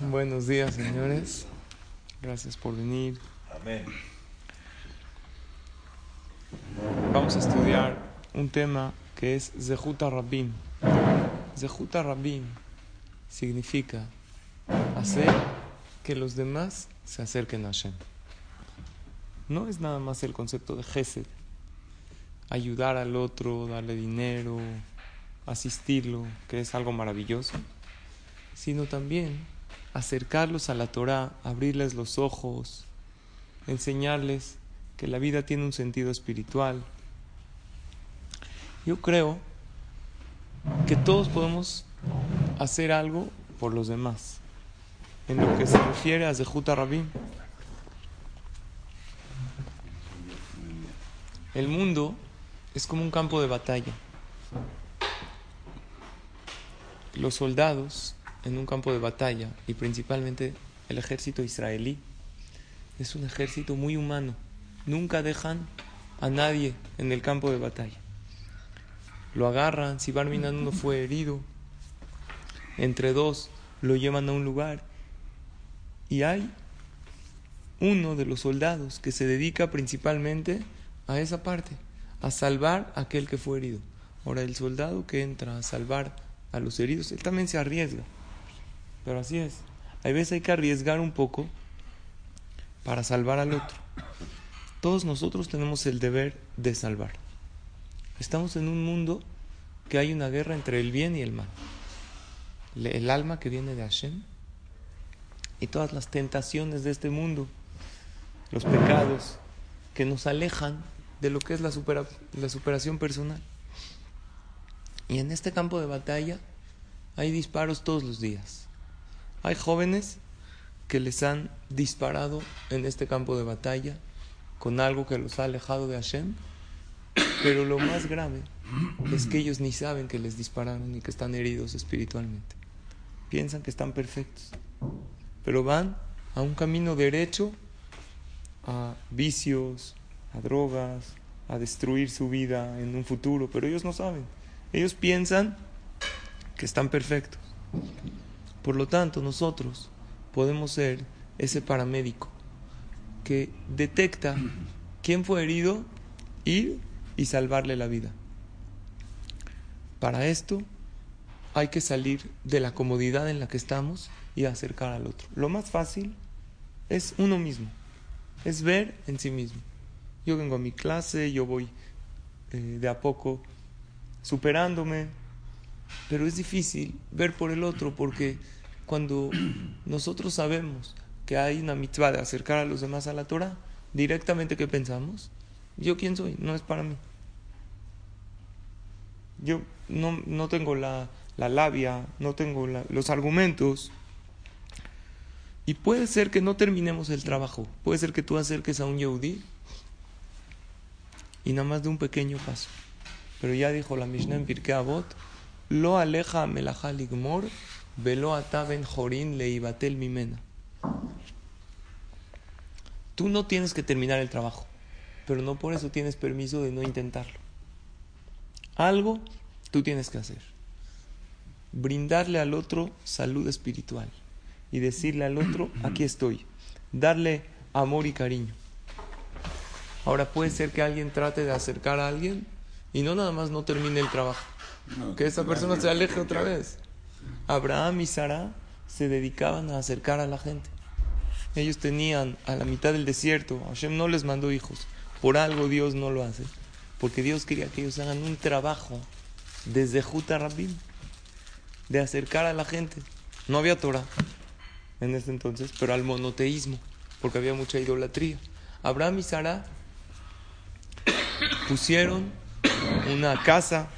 Buenos días, señores. Gracias por venir. Amén. Vamos a estudiar un tema que es Zehuta Rabim. Zehuta Rabim significa hacer que los demás se acerquen a Hashem. No es nada más el concepto de Gesed, ayudar al otro, darle dinero, asistirlo, que es algo maravilloso, sino también acercarlos a la Torah, abrirles los ojos, enseñarles que la vida tiene un sentido espiritual. Yo creo que todos podemos hacer algo por los demás. En lo que se refiere a Zehuta Rabim, el mundo es como un campo de batalla. Los soldados en un campo de batalla y principalmente el ejército israelí es un ejército muy humano. Nunca dejan a nadie en el campo de batalla. Lo agarran, si Barminan uno fue herido, entre dos lo llevan a un lugar y hay uno de los soldados que se dedica principalmente a esa parte, a salvar a aquel que fue herido. Ahora el soldado que entra a salvar a los heridos, él también se arriesga. Pero así es. Hay veces hay que arriesgar un poco para salvar al otro. Todos nosotros tenemos el deber de salvar. Estamos en un mundo que hay una guerra entre el bien y el mal. El alma que viene de Hashem y todas las tentaciones de este mundo, los pecados que nos alejan de lo que es la, la superación personal. Y en este campo de batalla hay disparos todos los días. Hay jóvenes que les han disparado en este campo de batalla con algo que los ha alejado de Hashem, pero lo más grave es que ellos ni saben que les dispararon y que están heridos espiritualmente. Piensan que están perfectos, pero van a un camino derecho a vicios, a drogas, a destruir su vida en un futuro, pero ellos no saben. Ellos piensan que están perfectos. Por lo tanto, nosotros podemos ser ese paramédico que detecta quién fue herido, ir y salvarle la vida. Para esto hay que salir de la comodidad en la que estamos y acercar al otro. Lo más fácil es uno mismo, es ver en sí mismo. Yo vengo a mi clase, yo voy eh, de a poco superándome, pero es difícil ver por el otro porque cuando nosotros sabemos que hay una mitzvah de acercar a los demás a la Torah, directamente ¿qué pensamos? ¿Yo quién soy? No es para mí. Yo no, no tengo la, la, labia, no tengo los argumentos. Y puede ser que no terminemos el trabajo. Puede ser que tú acerques a un Yehudi y nada más de un pequeño paso. Pero ya dijo la Mishnah en Pirkei Avot, lo aleja melachal igmor, velo ataben jorin leibatel mimena. Tú no tienes que terminar el trabajo, pero no por eso tienes permiso de no intentarlo. Algo tú tienes que hacer. Brindarle al otro salud espiritual y decirle al otro, aquí estoy. Darle amor y cariño. Ahora puede ser que alguien trate de acercar a alguien y no nada más no termine el trabajo que esa persona se aleje otra vez. Abraham y Sara se dedicaban a acercar a la gente. Ellos tenían a la mitad del desierto, Hashem no les mandó hijos. Por algo Dios no lo hace. Porque Dios quería que ellos hagan un trabajo desde Juta Rabim, de acercar a la gente. No había Torah en ese entonces, pero al monoteísmo, porque había mucha idolatría. Abraham y Sara pusieron una casa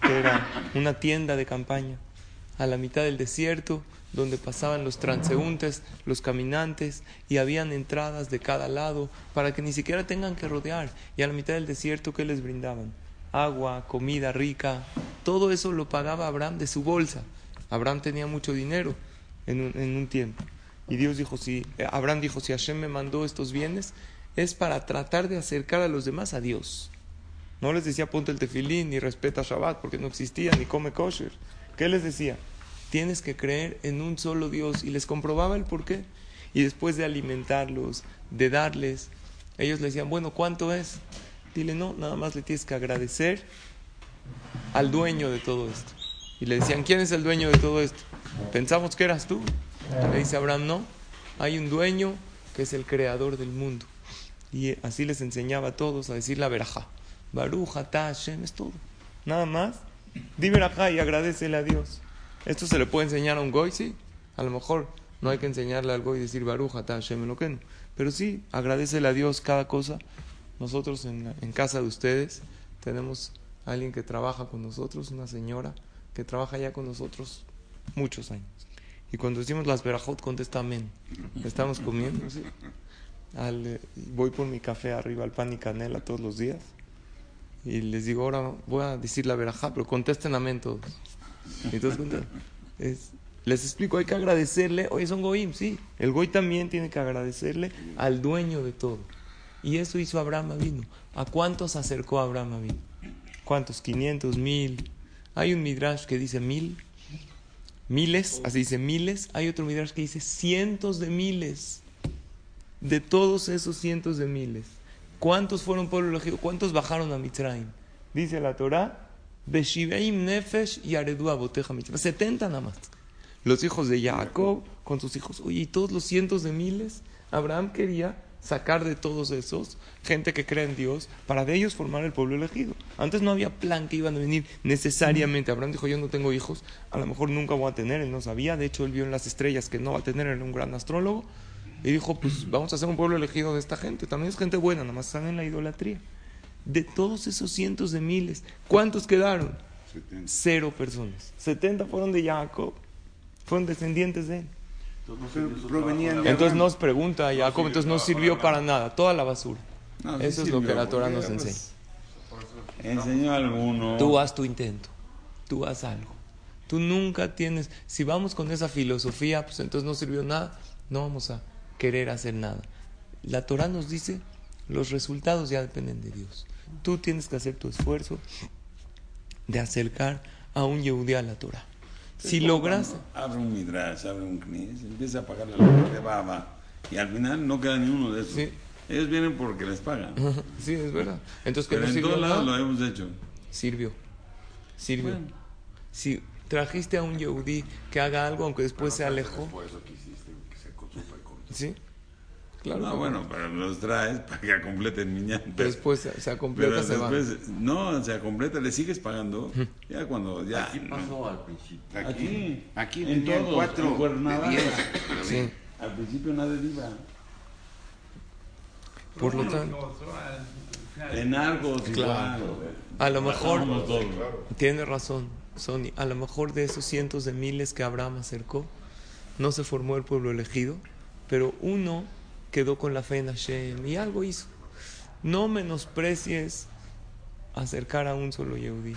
que era una tienda de campaña a la mitad del desierto donde pasaban los transeúntes, los caminantes, y habían entradas de cada lado para que ni siquiera tengan que rodear. Y a la mitad del desierto, ¿qué les brindaban? Agua, comida rica, todo eso lo pagaba Abraham de su bolsa. Abraham tenía mucho dinero en un, en un tiempo. Y Dios dijo, si, eh, Abraham dijo, si Hashem me mandó estos bienes, es para tratar de acercar a los demás a Dios. No les decía ponte el tefilín ni respeta Shabbat porque no existía ni come kosher. ¿Qué les decía? Tienes que creer en un solo Dios. Y les comprobaba el por qué. Y después de alimentarlos, de darles, ellos le decían, bueno, ¿cuánto es? Dile, no, nada más le tienes que agradecer al dueño de todo esto. Y le decían, ¿quién es el dueño de todo esto? Pensamos que eras tú. Le dice Abraham, no, hay un dueño que es el creador del mundo. Y así les enseñaba a todos a decir la verajá. Baruja, Tashem, es todo. Nada más. Di verajá y agradecele a Dios. Esto se le puede enseñar a un goy, sí. A lo mejor no hay que enseñarle al goy y decir Baruja, Tashem. Pero sí, agradecele a Dios cada cosa. Nosotros en, en casa de ustedes tenemos a alguien que trabaja con nosotros, una señora que trabaja ya con nosotros muchos años. Y cuando decimos las verajot, contesta amén. Estamos comiendo, ¿sí? Al, voy por mi café arriba al pan y canela todos los días. Y les digo, ahora voy a decir la verajá, pero contesten amén todos. Y todos es, les explico, hay que agradecerle. Oye, son goim, sí. El goy también tiene que agradecerle al dueño de todo. Y eso hizo Abraham vino. ¿A cuántos acercó Abraham vino? ¿Cuántos? ¿500? ¿Mil? Hay un midrash que dice mil miles, así dice miles, hay otro midrash que dice cientos de miles. De todos esos cientos de miles, ¿cuántos fueron pueblo elegido? ¿Cuántos bajaron a Mitzrayim? Dice la Torah, Nefesh y Aredua Boteja Mitzrayim. 70 nada más. Los hijos de Jacob con sus hijos. Oye, y todos los cientos de miles, Abraham quería sacar de todos esos gente que cree en Dios para de ellos formar el pueblo elegido. Antes no había plan que iban a venir necesariamente. Abraham dijo, yo no tengo hijos, a lo mejor nunca voy a tener, él no sabía, de hecho él vio en las estrellas que no va a tener, era un gran astrólogo, y dijo, pues vamos a hacer un pueblo elegido de esta gente, también es gente buena, nada más están en la idolatría. De todos esos cientos de miles, ¿cuántos quedaron? Cero personas. 70 fueron de Jacob, fueron descendientes de él. Entonces nos pregunta Jacob, entonces no sirvió para nada, toda la basura. Eso es lo que la Torah nos enseña. Enseñó alguno. Tú haz tu intento, tú haz algo. Tú nunca tienes, si vamos con esa filosofía, pues entonces no sirvió nada, no vamos a querer hacer nada. La Torah nos dice, los resultados ya dependen de Dios. Tú tienes que hacer tu esfuerzo de acercar a un Yehudi a la Torah. Si logras... Abre un midrash, abre un knis, empieza a pagar la de baba y al final no queda ni uno de esos. Ellos vienen porque les pagan. Sí, es verdad. Entonces, Pero en todos lados lo hemos hecho. Sirvió. Sirvió. Si trajiste a un Yehudi que haga algo, aunque después se alejó. Sí. Claro. No, bueno, pero los traes para que completen mi ñanta. Pero después se, se completa, se después, No, se completa, le sigues pagando. Ya cuando ya. Aquí pasó al principio. Aquí, aquí en todos, cuatro en. Sí. Al principio nada iba. Por lo tanto. En Argos, claro. igual. A lo mejor. Tiene razón, Sony. A lo mejor de esos cientos de miles que Abraham acercó, no se formó el pueblo elegido, pero uno quedó con la fe en Hashem y algo hizo. No menosprecies acercar a un solo Yehudi,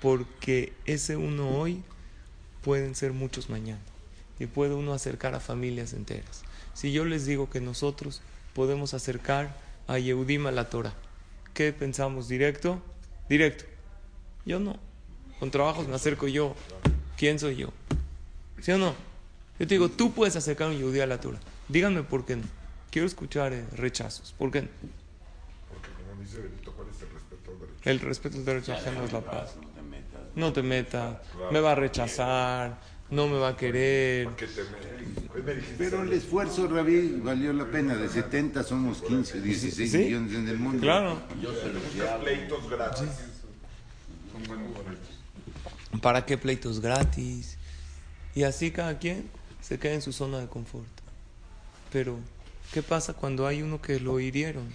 porque ese uno hoy pueden ser muchos mañana y puede uno acercar a familias enteras. Si yo les digo que nosotros podemos acercar a Yehudim a la Torah, ¿qué pensamos? ¿Directo? Directo. Yo no. Con trabajos me acerco yo. ¿Quién soy yo? ¿Sí o no? Yo te digo, tú puedes acercar a un Yehudí a la Torah. Díganme por qué no. Quiero escuchar eh, rechazos. ¿Por qué no? Porque como dice Benito Juárez, el respeto al derecho. El respeto al derecho ajeno es la paz. No te metas. Me va a rechazar. No me va a querer. ¿Qué te dijiste? Pero el esfuerzo, Rabí, valió la pena. De 70 somos 15, 16 Sí. millones en el mundo. Claro. Buscas pleitos gratis. Son buenos pleitos. ¿Para qué pleitos gratis? Y así cada quien se queda en su zona de confort. Pero, ¿qué pasa cuando hay uno que lo hirieron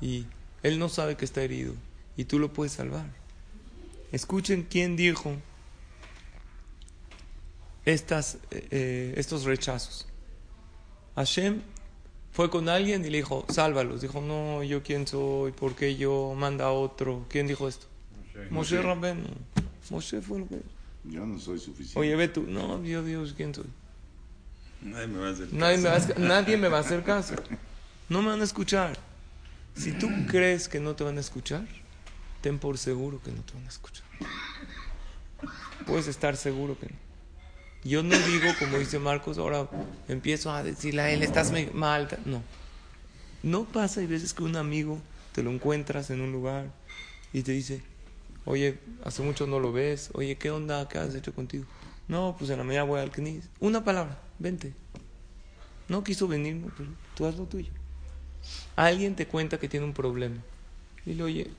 y él no sabe que está herido y tú lo puedes salvar? Escuchen quién dijo estas, eh, eh, estos rechazos. Hashem fue con alguien y le dijo, sálvalos. Dijo, no, yo quién soy, ¿por qué yo? Manda a otro. ¿Quién dijo esto? Moshe Rabenu. Moshe fue lo que Yo no soy suficiente. Oye, ve tú. No, yo Dios, ¿quién soy? Nadie me va a hacer Nadie me, va caso. a, nadie me va a hacer caso. No me van a escuchar. Si tú crees que no te van a escuchar, ten por seguro que no te van a escuchar. Puedes estar seguro que no. Yo no digo, como dice Marcos, ahora empiezo a decirle a él, estás mal. No. No pasa, hay veces que un amigo te lo encuentras en un lugar y te dice, oye, hace mucho no lo ves, oye, ¿qué onda? ¿Qué has hecho contigo? No, pues en la mañana voy al CNIS. Una palabra, vente. No quiso venir, pero tú haz lo tuyo. Alguien te cuenta que tiene un problema. Dile, oye,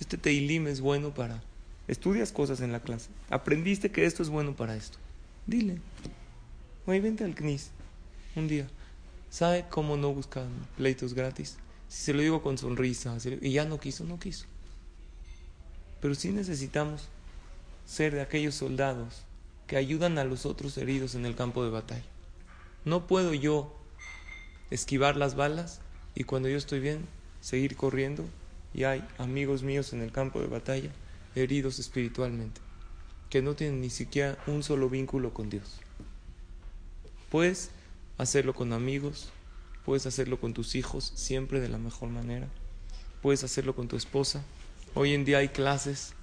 este Teilim es bueno para... Estudias cosas en la clase. Aprendiste que esto es bueno para esto. Dile, oye, vente al CNIS un día. ¿Sabe cómo no buscan pleitos gratis? Si se lo digo con sonrisa, y ya no quiso, no quiso. Pero sí necesitamos ser de aquellos soldados que ayudan a los otros heridos en el campo de batalla. No puedo yo esquivar las balas y cuando yo estoy bien seguir corriendo y hay amigos míos en el campo de batalla heridos espiritualmente que no tienen ni siquiera un solo vínculo con Dios. Puedes hacerlo con amigos, puedes hacerlo con tus hijos siempre de la mejor manera, puedes hacerlo con tu esposa. Hoy en día hay clases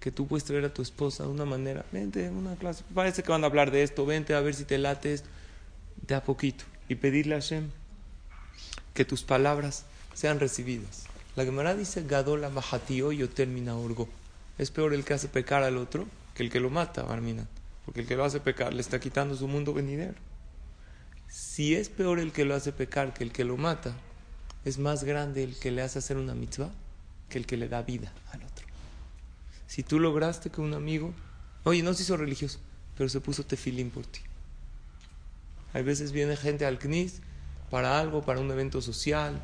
que tú puedes traer a tu esposa de una manera, vente, una clase, parece que van a hablar de esto, vente a ver si te late de a poquito y pedirle a Hashem que tus palabras sean recibidas. La Gemara dice, Gadola Mahatio yo termina orgo. Es peor el que hace pecar al otro que el que lo mata, Barmina. Porque el que lo hace pecar le está quitando su mundo venidero. Si es peor el que lo hace pecar que el que lo mata, es más grande el que le hace hacer una mitzvah que el que le da vida al otro. Si tú lograste que un amigo, oye, no se hizo religioso, pero se puso tefilín por ti. Hay veces viene gente al CNIS para algo, para un evento social,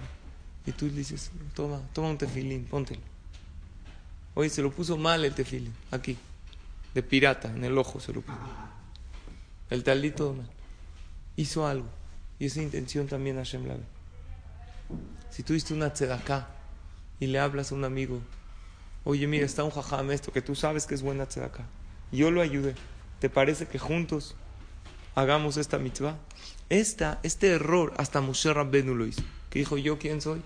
y tú dices, toma, toma un tefilín, póntelo. Oye, se lo puso mal el tefilín, aquí, de pirata, en el ojo se lo puso. El talito hizo algo, y esa intención también Hashem la. Si tú diste una tzedaká y le hablas a un amigo, oye, mira, está un jajam esto, que tú sabes que es buena tzedaká, yo lo ayudé, ¿te parece que juntos hagamos esta mitzvah? Esta, este error hasta Moshe Rabbenu lo hizo. Que dijo, ¿yo quién soy?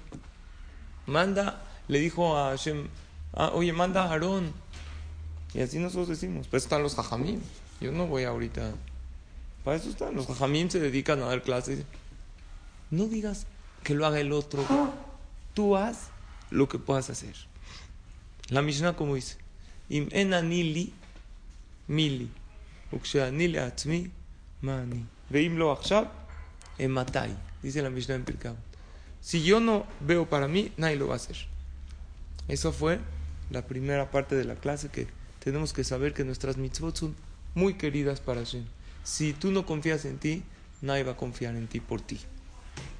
Manda, le dijo a Hashem, ah, oye, manda a Aarón. Y así nosotros decimos, pues están los jajamim. Yo no voy ahorita. Para eso están. Los jajamim se dedican a dar clases. No digas que lo haga el otro. Tú haz lo que puedas hacer. La Mishnah como dice, Im mili, atzmi mani. Veimlo achab matai. Dice la Mishnah en Pirkab. Si yo no veo para mí, nadie lo va a hacer. Eso fue la primera parte de la clase que tenemos que saber que nuestras mitzvot son muy queridas para Hashem. Si tú no confías en ti, nadie va a confiar en ti por ti.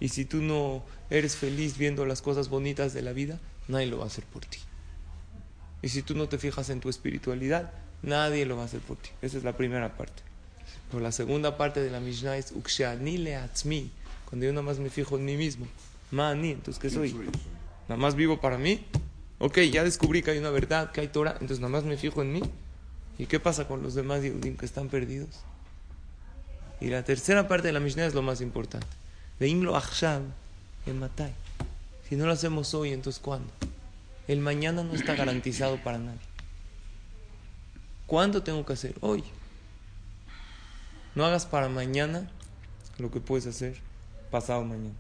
Y si tú no eres feliz viendo las cosas bonitas de la vida, nadie lo va a hacer por ti. Y si tú no te fijas en tu espiritualidad, nadie lo va a hacer por ti. Esa es la primera parte. Pero la segunda parte de la Mishnah es Uksheani leatzmi. Cuando yo nada más me fijo en mí mismo. Mani, entonces ¿qué soy? Nada más vivo para mí. Ok, ya descubrí que hay una verdad, que hay Torah, entonces nada más me fijo en mí. ¿Y qué pasa con los demás Yehudim que están perdidos? Y la tercera parte de la Mishnah es lo más importante. Veimlo achshav en Matai. Si no lo hacemos hoy, entonces ¿cuándo? El mañana no está garantizado para nadie. ¿Cuándo tengo que hacer? Hoy. No hagas para mañana lo que puedes hacer pasado mañana.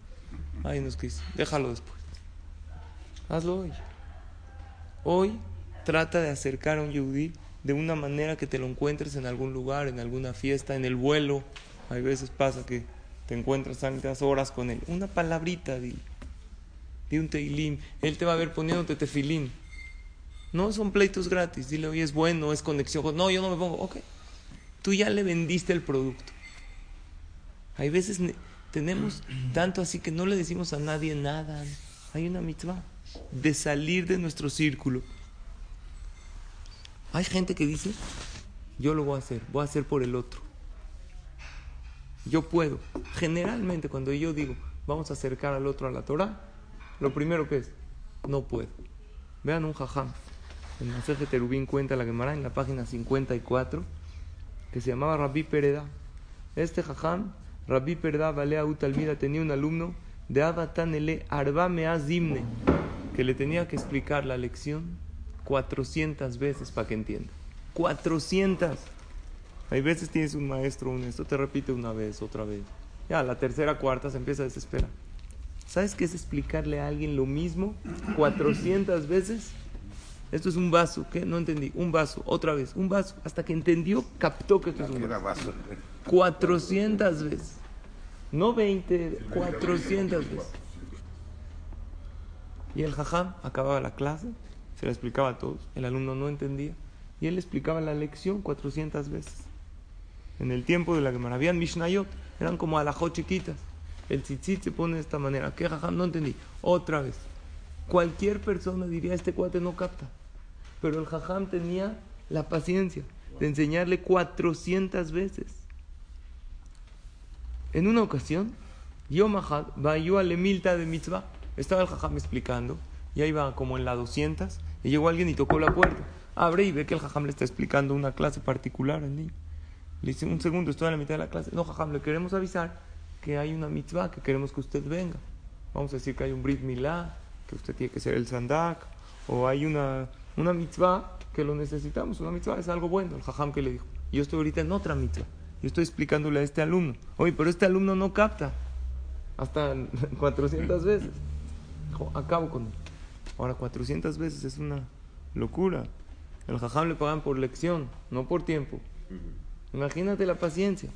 Ay, nos quise. Déjalo después. Hazlo hoy. Hoy trata de acercar a un yudí de una manera que te lo encuentres en algún lugar, en alguna fiesta, en el vuelo. Hay veces pasa que te encuentras tantas horas con él. Una palabrita de, de un teilim. Él te va a ver poniéndote tefilín. No son pleitos gratis. Dile, oye, es bueno, es conexión. No, yo no me pongo. Ok. Tú ya le vendiste el producto. Hay veces tenemos tanto así que no le decimos a nadie nada. Hay una mitzvah de salir de nuestro círculo. Hay gente que dice, yo lo voy a hacer, voy a hacer por el otro. Yo puedo. Generalmente cuando yo digo, vamos a acercar al otro a la Torah, lo primero que es, no puedo. Vean un jajam. El mensaje Terubín cuenta la Gemara en la página 54 que se llamaba Rabbi Pereda. Este jajam, Rabbi Pereda Balea Utalmida, tenía un alumno de Abatanele Arba Meazimne, que le tenía que explicar la lección 400 veces para que entienda. 400. Hay veces tienes un maestro, un esto, te repite una vez, otra vez. Ya, la tercera, cuarta se empieza a desesperar. ¿Sabes qué es explicarle a alguien lo mismo 400 veces? Esto es un vaso, ¿qué? No entendí. Un vaso, otra vez, un vaso. Hasta que entendió, captó que esto es un vaso. vaso. 400 veces. No 20, 400 veces. Y el jajam acababa la clase, se la explicaba a todos. El alumno no entendía. Y él explicaba la lección 400 veces. En el tiempo de la Gemara habían Mishnayot, eran como alajot chiquitas. El tzitzit se pone de esta manera. ¿Qué jajam? No entendí. Otra vez. Cualquier persona diría, este cuate no capta. Pero el jajam tenía la paciencia de enseñarle 400 veces. En una ocasión, yo Mahad va yo a Lemilta de Mitzvah. Estaba el jajam explicando, y ahí va como en la 200, y llegó alguien y tocó la puerta. Abre y ve que el jajam le está explicando una clase particular al niño. Le dice, un segundo, estoy a la mitad de la clase. No, jajam, le queremos avisar que hay una mitzvah, que queremos que usted venga. Vamos a decir que hay un Brit Milá, que usted tiene que ser el Sandak, o hay una, una mitzvah que lo necesitamos. Una mitzvah es algo bueno. El jajam que le dijo, yo estoy ahorita en otra mitzvah. Yo estoy explicándole a este alumno. Oye, pero este alumno no capta. Hasta 400 veces. Dijo, acabo con él. Ahora 400 veces es una locura. El jajam le pagan por lección, no por tiempo. Imagínate la paciencia.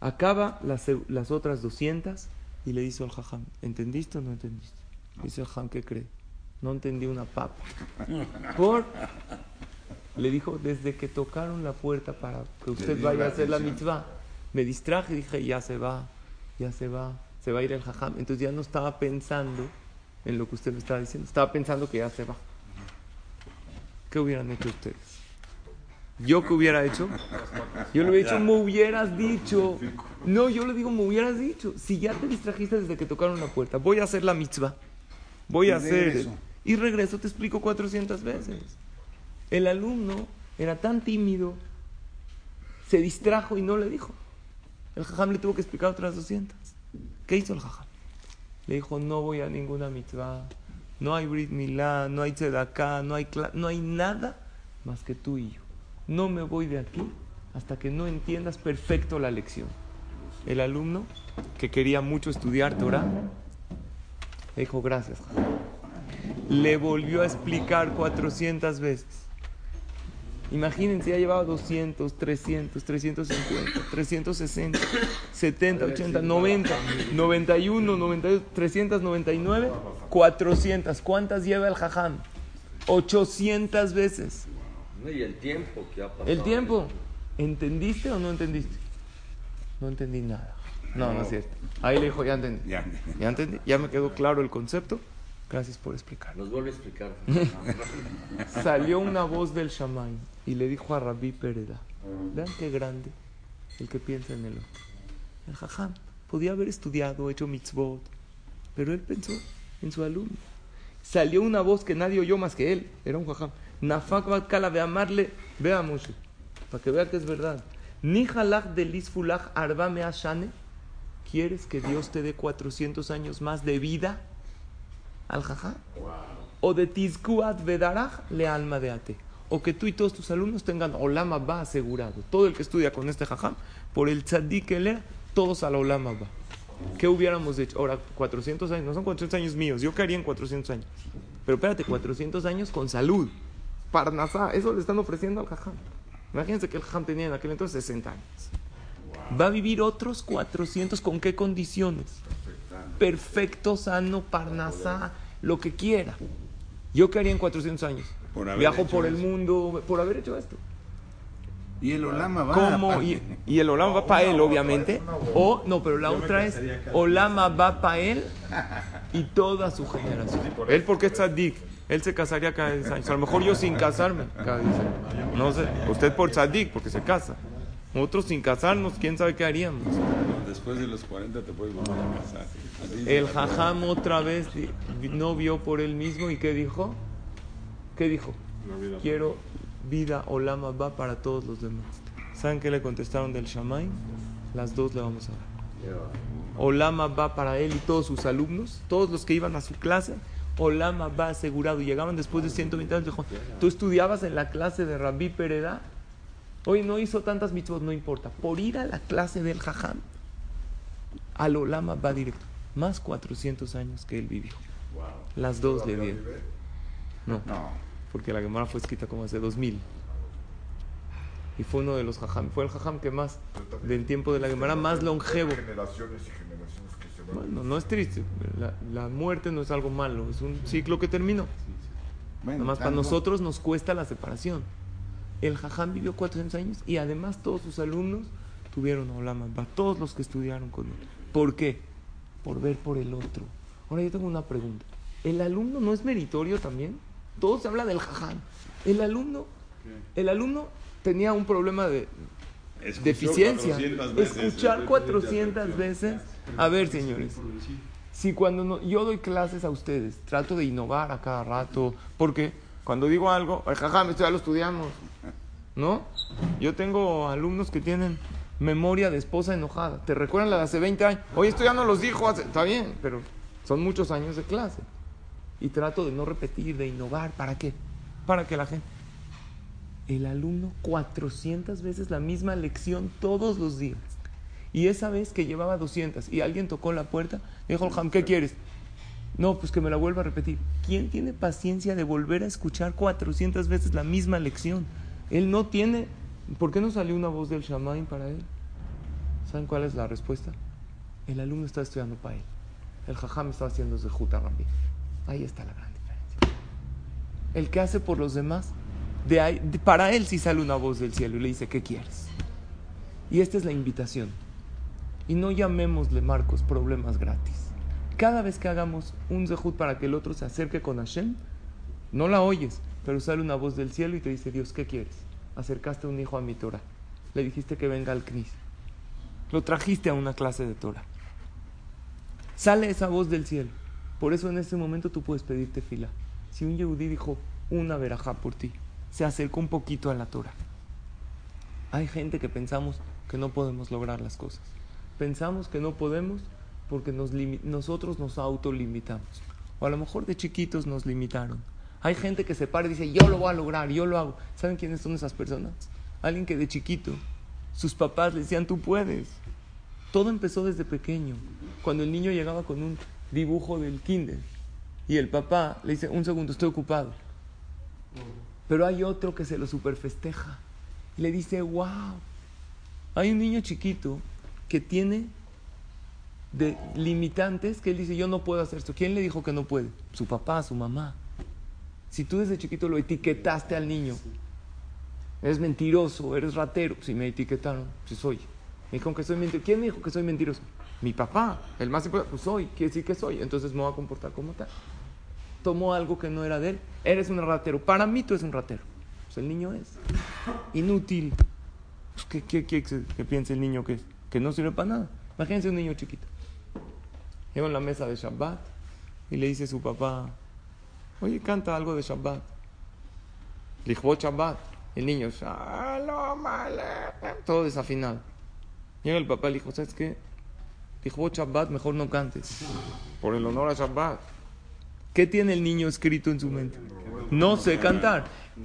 Acaba las, las otras 200 y le dice al jajam, ¿entendiste o no entendiste? Dice el jajam, ¿qué cree? No entendí una papa. Por, le dijo, desde que tocaron la puerta para que usted vaya a hacer la mitzvah, me distraje y dije, ya se va, ya se va, se va a ir el jajam. Entonces ya no estaba pensando en lo que usted me estaba diciendo, estaba pensando que ya se va. ¿Qué hubieran hecho ustedes? ¿Yo qué hubiera hecho? Yo le hubiera dicho, me hubieras dicho. No, yo le digo, me hubieras dicho. Si ya te distrajiste desde que tocaron la puerta, voy a hacer la mitzvah. Voy a hacer. Y regreso, te explico 400 veces. El alumno era tan tímido, se distrajo y no le dijo. El jajam le tuvo que explicar otras 200. ¿Qué hizo el jajam? Le dijo, no voy a ninguna mitzvah, no hay Brit Milá, no hay Tzedakah, no hay, no hay nada más que tú y yo. No me voy de aquí hasta que no entiendas perfecto la lección. El alumno, que quería mucho estudiar Torah, dijo, gracias. jajam". Le volvió a explicar 400 veces. Imagínense, ya llevaba 200, 300, 350, 360, 70, 80, 90, 91, 92, 399, 400. ¿Cuántas lleva el jajam? 800 veces. No, y el tiempo que ha pasado. El tiempo. ¿Entendiste o no entendiste? No entendí nada. No, no es cierto. Ahí le dijo, ya entendí. Ya. Ya entendí. Ya me quedó claro el concepto. Gracias por explicarlo. Nos vuelve a explicar. Salió una voz del Shamay y le dijo a Rabí Pereda, vean qué grande el que piensa en el otro. El jajam podía haber estudiado, hecho mitzvot, pero él pensó en su alumno. Salió una voz que nadie oyó más que él, era un jajam. Nafak bat kala de amarle, vea Moshe, para que vea que es verdad. Ni halach de lisfulach arba shane, ¿quieres que Dios te dé 400 años más de vida al jajam? o de Tizkuat Vedaraj le alma de ate. O que tú y todos tus alumnos tengan Olama va asegurado. Todo el que estudia con este jajam, por el tzadik que lea, todos al Olama va. ¿Qué hubiéramos hecho? Ahora, 400 años, no son 400 años míos, yo haría en 400 años. Pero espérate, 400 años con salud. Parnasá, eso le están ofreciendo al jajam. Imagínense que el jajam tenía en aquel entonces 60 años. Va a vivir otros 400, ¿con qué condiciones? Perfecto, sano, parnasá, lo que quiera. ¿Yo qué haría en 400 años? Por haber Viajo hecho por el eso. mundo, por haber hecho esto. Y el Olama va. ¿Cómo? aparte. Y, y el Olama va para él, obviamente. O, no, pero la otra es, Olama va para él y toda su generación. Él porque es tzadik, él se casaría cada 10 años. A lo mejor yo sin casarme cada 10 años. No sé, usted por tzadik, porque se casa. Nosotros sin casarnos, quién sabe qué haríamos. Después de los 40 te puedes volver a casar. El jajam otra vez no vio por él mismo y ¿qué dijo? ¿Qué dijo? Quiero vida olama va para todos los demás. ¿Saben qué le contestaron del Shamay? Las dos le vamos a dar. Olama va para él y todos sus alumnos, todos los que iban a su clase. Olama va asegurado. Y llegaban después de 120 años. Dijo, tú estudiabas en la clase de Rabbi Pereda Hoy no hizo tantas mitzvot, no importa. Por ir a la clase del jajam, al Olama va directo. Más 400 años que él vivió. Las dos le dieron. No, No. porque la Gemara fue escrita como hace 2000. Y fue uno de los jajam. Fue el jajam que más, del tiempo de la Gemara, más longevo. Generaciones y generaciones. Bueno, no es triste. La, la muerte no es algo malo. Es un ciclo que terminó. Bueno, Nada más para nosotros nos cuesta la separación. El jajam vivió 400 años y además todos sus alumnos tuvieron Olama Abba, todos los que estudiaron con él. ¿Por qué? Por ver por el otro. Ahora yo tengo una pregunta. ¿El alumno no es meritorio también? Todo se habla del jajam. El alumno, el alumno tenía un problema de Escuchó deficiencia. 400 veces. Escuchar 400 veces. A ver, señores. Si cuando no- yo doy clases a ustedes, trato de innovar a cada rato, porque cuando digo algo, "Ay, jaja, esto ya lo estudiamos, ¿no? Yo tengo alumnos que tienen memoria de esposa enojada. ¿Te recuerdan la de hace 20 años? Oye, esto ya no los dijo hace... Está bien, pero son muchos años de clase. Y trato de no repetir, de innovar. ¿Para qué? Para que la gente... El alumno 400 veces la misma lección todos los días. Y esa vez que llevaba 200 y alguien tocó la puerta, dijo el Ham, ¿qué quieres? No, pues que me la vuelva a repetir. ¿Quién tiene paciencia de volver a escuchar 400 veces la misma lección? Él no tiene... ¿Por qué no salió una voz del Shamaim para él? ¿Saben cuál es la respuesta? El alumno está estudiando para él. El Jajam está haciendo Zehuta Rabbi. Ahí está la gran diferencia. El que hace por los demás, para él sí sale una voz del cielo y le dice, ¿qué quieres? Y esta es la invitación. Y no llamémosle, Marcos, problemas gratis. Cada vez que hagamos un zehut para que el otro se acerque con Hashem, no la oyes, pero sale una voz del cielo y te dice, Dios, ¿qué quieres? Acercaste a un hijo a mi Torah. Le dijiste que venga al Knis. Lo trajiste a una clase de Torah. Sale esa voz del cielo. Por eso en ese momento tú puedes pedirte fila. Si un Yehudí dijo una verajá por ti, se acercó un poquito a la Torah. Hay gente que pensamos que no podemos lograr las cosas. Pensamos que no podemos porque nos nosotros nos autolimitamos. O a lo mejor de chiquitos nos limitaron. Hay gente que se para y dice, yo lo voy a lograr, yo lo hago. ¿Saben quiénes son esas personas? Alguien que de chiquito sus papás le decían, tú puedes. Todo empezó desde pequeño. Cuando el niño llegaba con un dibujo del kinder y el papá le dice, un segundo, estoy ocupado. Pero hay otro que se lo superfesteja y le dice, wow. Hay un niño chiquito que tiene de limitantes que él dice, yo no puedo hacer esto. ¿Quién le dijo que no puede? Su papá, su mamá. Si tú desde chiquito lo etiquetaste al niño, eres mentiroso, eres ratero. Si me etiquetaron, si soy. Me dijeron que soy mentiroso. ¿Quién me dijo que soy mentiroso? Mi papá, el más importante. Pues soy, quiere decir que soy. Entonces me voy a comportar como tal. Tomó algo que no era de él. Eres un ratero. Para mí tú eres un ratero. Pues el niño es inútil. Pues, ¿qué, qué, qué, qué, piensa el niño que es? Que no sirve para nada. Imagínense un niño chiquito. Llega en la mesa de Shabbat y le dice a su papá, oye, canta algo de Shabbat. Lichbot Shabbat. El niño, Shalom Aleichem", todo desafinado. Llega el papá y le dijo, ¿sabes qué? Lichbot Shabbat, mejor no cantes. Por el honor a Shabbat. ¿Qué tiene el niño escrito en su mente? No sé cantar.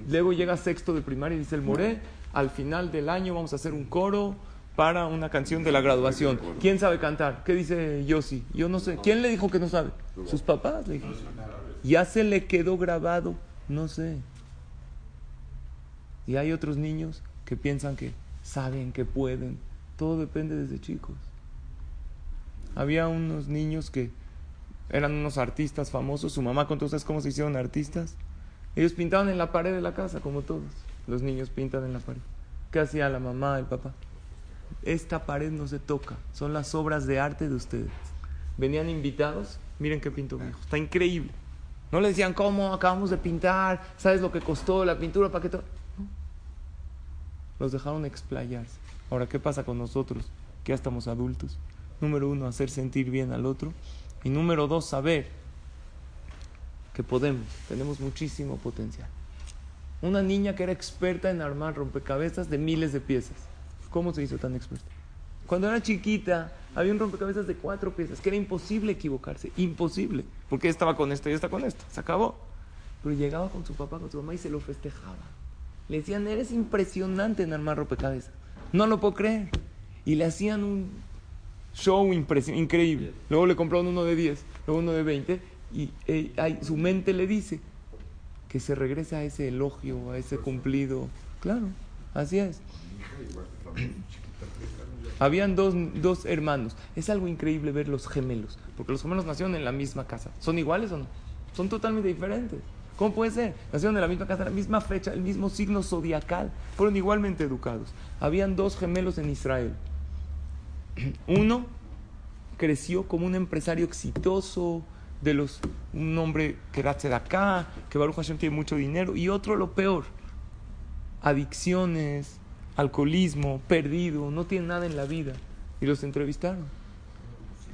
Luego llega sexto de primaria y dice el Moré, al final del año vamos a hacer un coro para una canción de la graduación. ¿Quién sabe cantar? ¿Qué dice Yossi? Yo no sé. ¿Quién le dijo que no sabe? Sus papás le dijeron. Ya se le quedó grabado, no sé. Y hay otros niños que piensan que saben, que pueden. Todo depende desde chicos. Había unos niños que eran unos artistas famosos. Su mamá contó, ¿sabes cómo se hicieron artistas? Ellos pintaban en la pared de la casa, como todos. Los niños pintan en la pared. ¿Qué hacía la mamá, el papá? Esta pared no se toca. Son las obras de arte de ustedes. Venían invitados. Miren qué pintó mi hijo. Está increíble. No le decían, ¿cómo? Acabamos de pintar. ¿Sabes lo que costó la pintura? ¿Para qué todo? Los dejaron explayarse. Ahora, ¿qué pasa con nosotros? Que ya estamos adultos. Número uno, hacer sentir bien al otro. Y número dos, saber que podemos, tenemos muchísimo potencial. Una niña que era experta en armar rompecabezas de miles de piezas. ¿Cómo se hizo tan experta? Cuando era chiquita, había un rompecabezas de cuatro piezas, que era imposible equivocarse, imposible, porque estaba con esto y esta con esto, se acabó. Pero llegaba con su papá, con su mamá y se lo festejaba. Le decían, eres impresionante en armar rompecabezas. No lo puedo creer. Y le hacían un show increíble. Luego le compraron uno de 10, luego uno de 20. Y eh, su mente le dice que se regresa a ese elogio, a ese cumplido. Claro, así es. Habían dos, dos hermanos. Es algo increíble ver los gemelos, porque los gemelos nacieron en la misma casa. ¿Son iguales o no? Son totalmente diferentes. ¿Cómo puede ser? Nacieron en la misma casa, la misma fecha, el mismo signo zodiacal. Fueron igualmente educados. Habían dos gemelos en Israel. Uno creció como un empresario exitoso, de los, un hombre que era acá, que Baruch Hashem tiene mucho dinero, y otro lo peor, adicciones, alcoholismo, perdido, no tiene nada en la vida. Y los entrevistaron.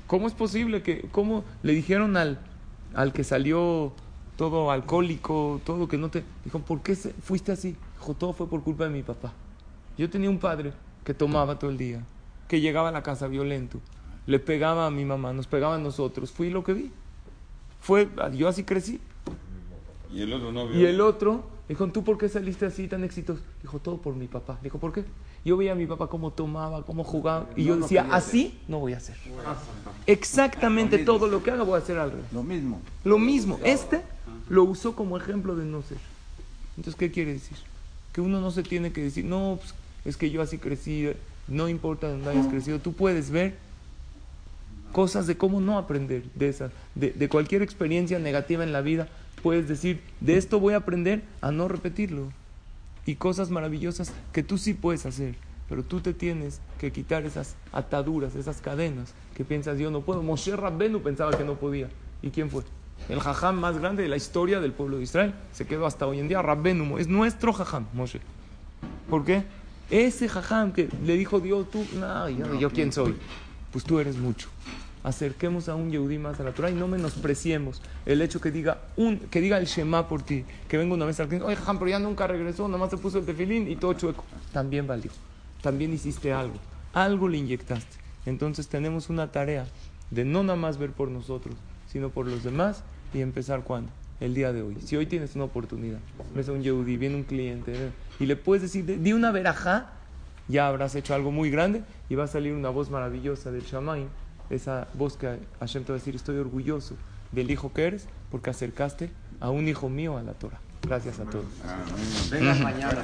¿Cómo es posible que, cómo le dijeron al, al que salió todo alcohólico, todo que no te... Dijo, ¿por qué fuiste así? Dijo, todo fue por culpa de mi papá. Yo tenía un padre que tomaba todo el día, que llegaba a la casa violento, le pegaba a mi mamá, nos pegaba a nosotros. Fui lo que vi. Fue, yo así crecí. Y el otro no Y el otro Dijo, ¿tú por qué saliste así tan exitoso? Dijo, todo por mi papá. Dijo, ¿por qué? Yo veía a mi papá cómo tomaba, cómo jugaba. Y yo decía, así no voy a hacer. Exactamente todo lo que haga voy a hacer algo. Lo mismo. Lo mismo. Este lo usó como ejemplo de no ser. Entonces, ¿qué quiere decir? Que uno no se tiene que decir, no, pues, es que yo así crecí, no importa dónde hayas crecido. Tú puedes ver cosas de cómo no aprender de esas, de, de cualquier experiencia negativa en la vida puedes decir, de esto voy a aprender a no repetirlo. Y cosas maravillosas que tú sí puedes hacer, pero tú te tienes que quitar esas ataduras, esas cadenas que piensas yo no puedo. Moshe Rabbenu pensaba que no podía. ¿Y quién fue? El jajam más grande de la historia del pueblo de Israel. Se quedó hasta hoy en día. Rabbenu es nuestro jajam, Moshe. ¿Por qué? Ese jajam que le dijo Dios, tú, no, yo quién soy. Pues tú eres mucho acerquemos a un Yehudí más a la Torah y no menospreciemos el hecho que diga un que diga el Shema por ti, que venga una vez al cliente, oye, pero ya nunca regresó, nada más se puso el tefilín y todo chueco. También valió, también hiciste algo, algo le inyectaste. Entonces tenemos una tarea de no nada más ver por nosotros, sino por los demás y empezar cuando el día de hoy. Si hoy tienes una oportunidad, ves a un Yehudi, viene un cliente y le puedes decir, di una verajá, ya habrás hecho algo muy grande y va a salir una voz maravillosa del Shamaim esa voz que Hashem te va a decir, estoy orgulloso del hijo que eres porque acercaste a un hijo mío a la Torah. Gracias a todos. Venga mañana.